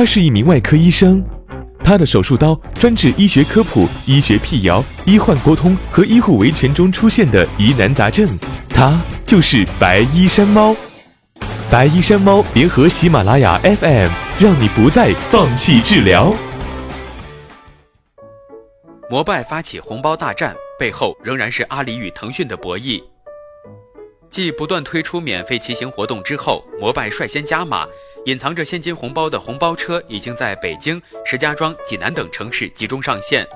他是一名外科医生，他的手术刀专治医学科普、医学辟谣、医患沟通和医护维权中出现的疑难杂症。他就是白衣山猫。白衣山猫联合喜马拉雅 FM，让你不再放弃治疗。摩拜发起红包大战，背后仍然是阿里与腾讯的博弈。继不断推出免费骑行活动之后，摩拜率先加码，隐藏着现金红包的红包车已经在北京、石家庄、济南等城市集中上线。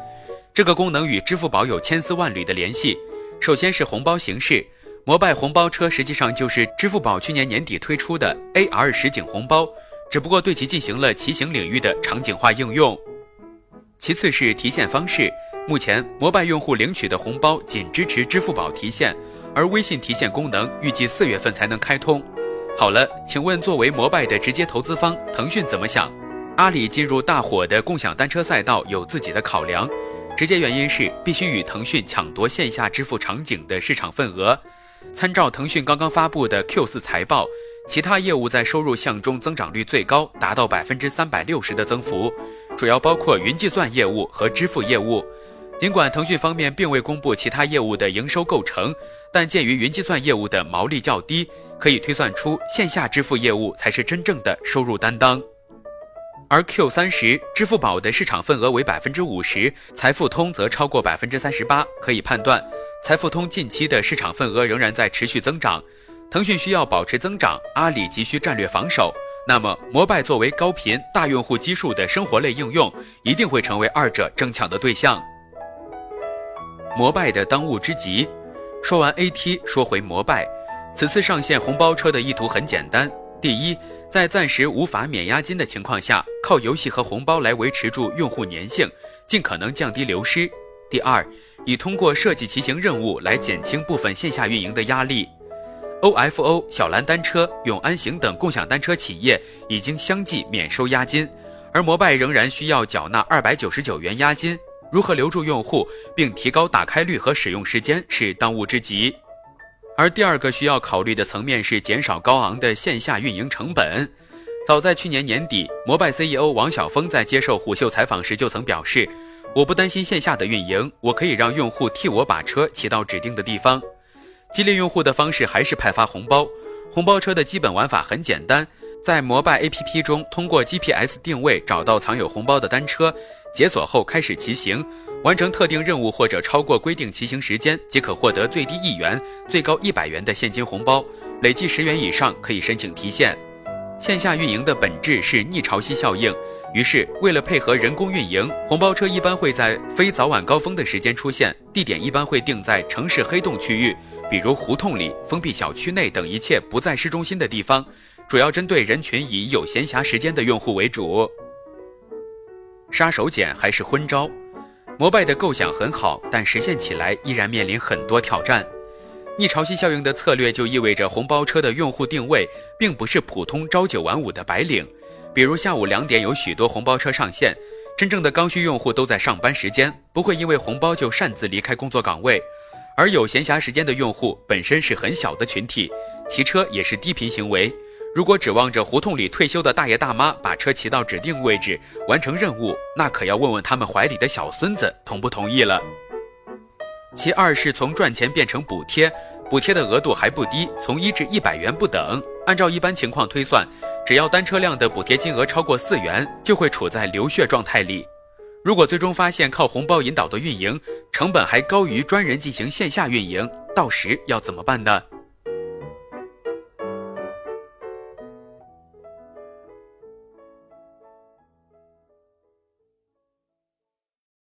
这个功能与支付宝有千丝万缕的联系。首先是红包形式，摩拜红包车实际上就是支付宝去年年底推出的 AR 实景红包，只不过对其进行了骑行领域的场景化应用。其次是提现方式，目前摩拜用户领取的红包仅支持支付宝提现。而微信提现功能预计四月份才能开通。好了，请问作为摩拜的直接投资方，腾讯怎么想？阿里进入大火的共享单车赛道有自己的考量，直接原因是必须与腾讯抢夺线下支付场景的市场份额。参照腾讯刚刚发布的 Q 四财报，其他业务在收入项中增长率最高，达到百分之三百六十的增幅，主要包括云计算业务和支付业务。尽管腾讯方面并未公布其他业务的营收构成，但鉴于云计算业务的毛利较低，可以推算出线下支付业务才是真正的收入担当。而 Q 三十，支付宝的市场份额为百分之五十，财付通则超过百分之三十八，可以判断，财付通近期的市场份额仍然在持续增长。腾讯需要保持增长，阿里急需战略防守。那么，摩拜作为高频大用户基数的生活类应用，一定会成为二者争抢的对象。摩拜的当务之急。说完 AT，说回摩拜，此次上线红包车的意图很简单：第一，在暂时无法免押金的情况下，靠游戏和红包来维持住用户粘性，尽可能降低流失；第二，以通过设计骑行任务来减轻部分线下运营的压力。OFO、小蓝单车、永安行等共享单车企业已经相继免收押金，而摩拜仍然需要缴纳二百九十九元押金。如何留住用户并提高打开率和使用时间是当务之急，而第二个需要考虑的层面是减少高昂的线下运营成本。早在去年年底，摩拜 CEO 王晓峰在接受虎嗅采访时就曾表示：“我不担心线下的运营，我可以让用户替我把车骑到指定的地方。”激励用户的方式还是派发红包。红包车的基本玩法很简单，在摩拜 APP 中通过 GPS 定位找到藏有红包的单车。解锁后开始骑行，完成特定任务或者超过规定骑行时间，即可获得最低一元、最高一百元的现金红包。累计十元以上可以申请提现。线下运营的本质是逆潮汐效应，于是为了配合人工运营，红包车一般会在非早晚高峰的时间出现，地点一般会定在城市黑洞区域，比如胡同里、封闭小区内等一切不在市中心的地方，主要针对人群以有闲暇时间的用户为主。杀手锏还是昏招，摩拜的构想很好，但实现起来依然面临很多挑战。逆潮汐效应的策略就意味着红包车的用户定位并不是普通朝九晚五的白领，比如下午两点有许多红包车上线，真正的刚需用户都在上班时间，不会因为红包就擅自离开工作岗位，而有闲暇时间的用户本身是很小的群体，骑车也是低频行为。如果指望着胡同里退休的大爷大妈把车骑到指定位置完成任务，那可要问问他们怀里的小孙子同不同意了。其二是从赚钱变成补贴，补贴的额度还不低，从一至一百元不等。按照一般情况推算，只要单车辆的补贴金额超过四元，就会处在流血状态里。如果最终发现靠红包引导的运营成本还高于专人进行线下运营，到时要怎么办呢？